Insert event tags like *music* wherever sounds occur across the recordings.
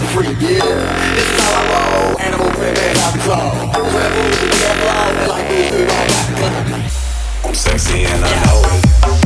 free, yeah. It's how I roll, animal primitive, I'm cold. A rebel, never like me. I'm sexy and I know it.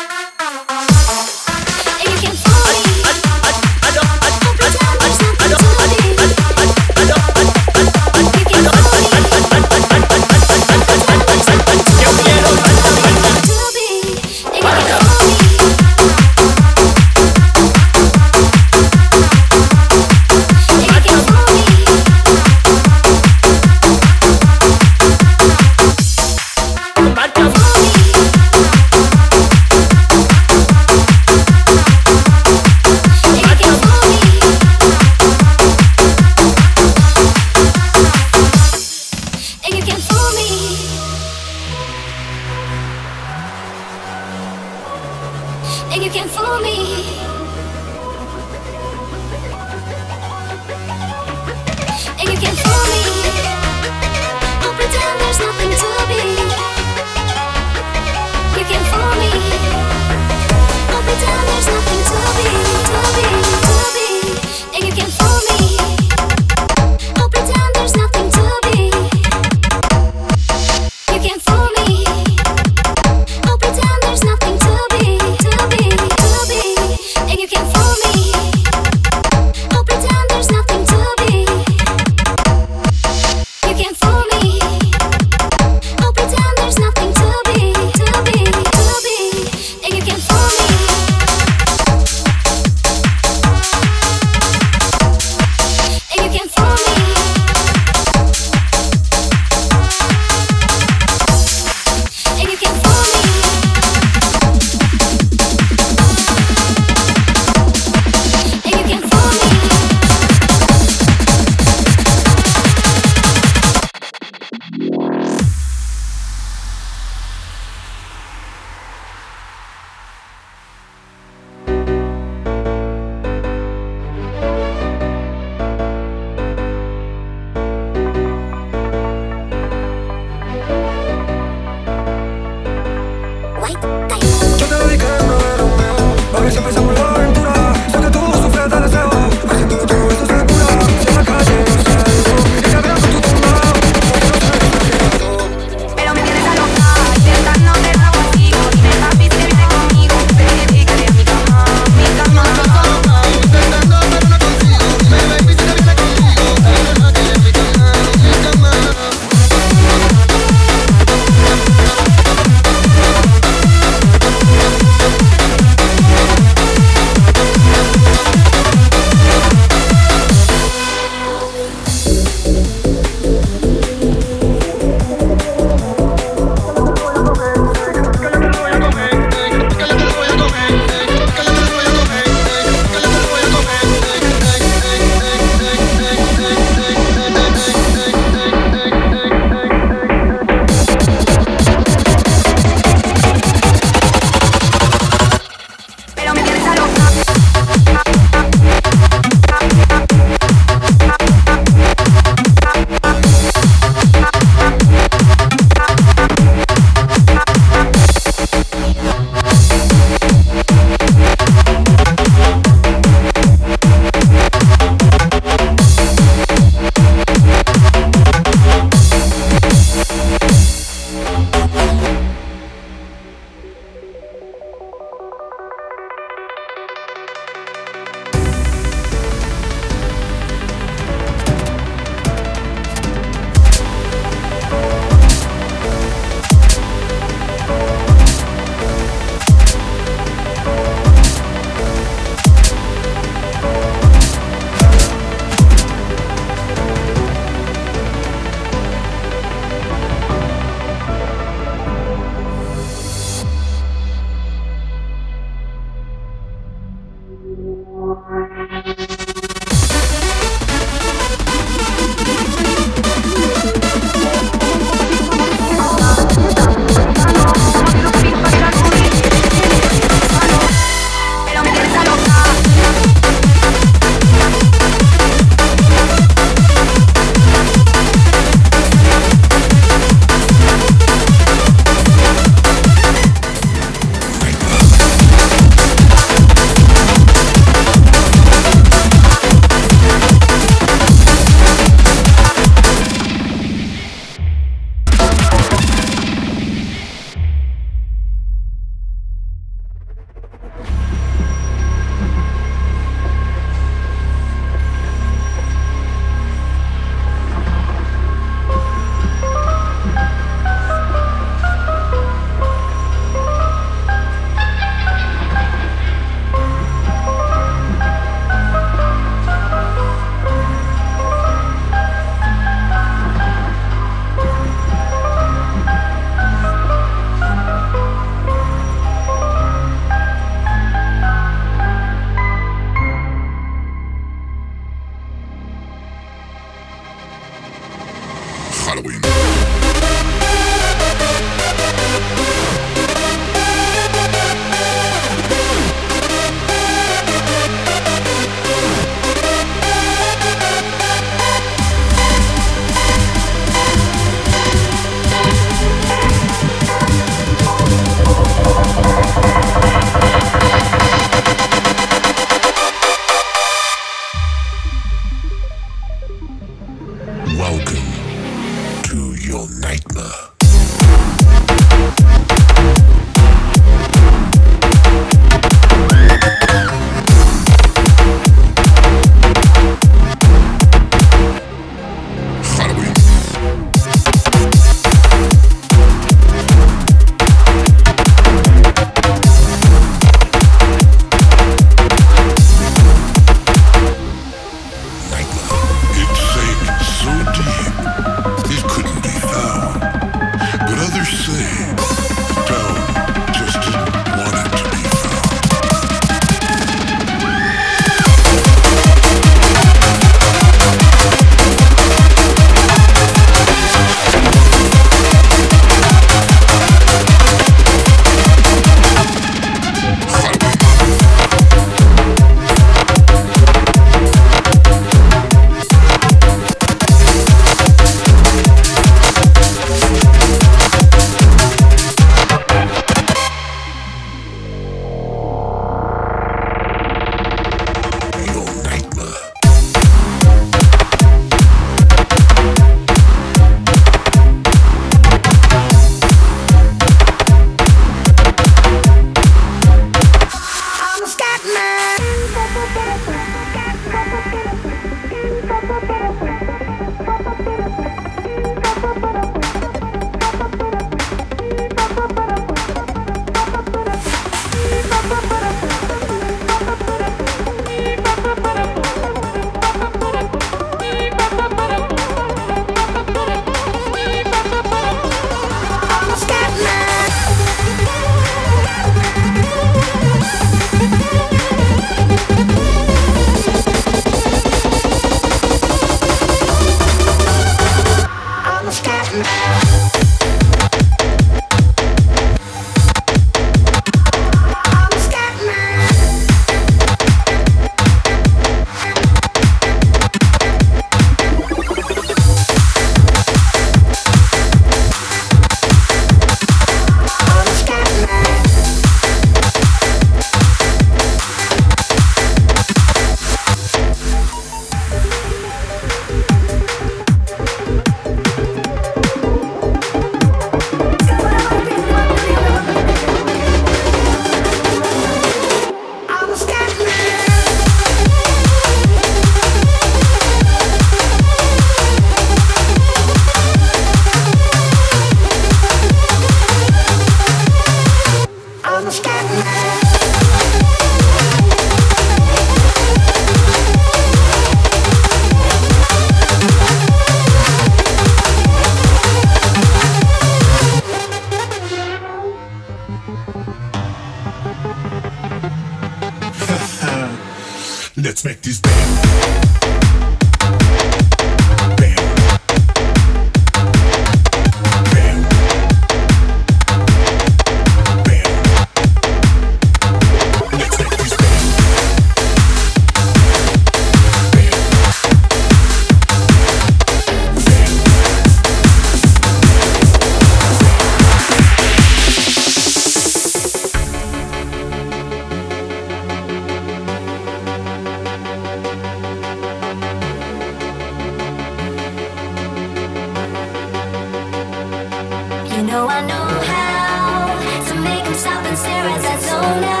stop and stare as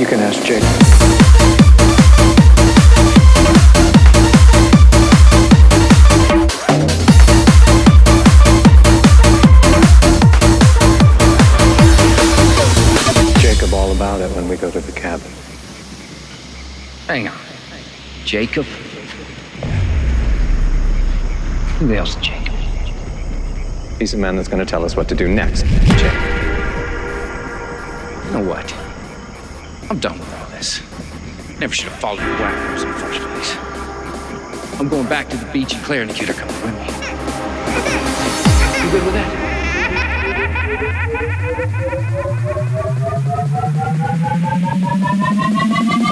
You can ask Jake. Jacob all about it when we go to the cabin. Hang on. Jacob? Who the hell's Jacob? He's the man that's going to tell us what to do next. Jake. You know what? I'm done with all this. Never should have followed you whackers in the first place. I'm going back to the beach and Claire and the kid are coming with me. You good with that? *laughs*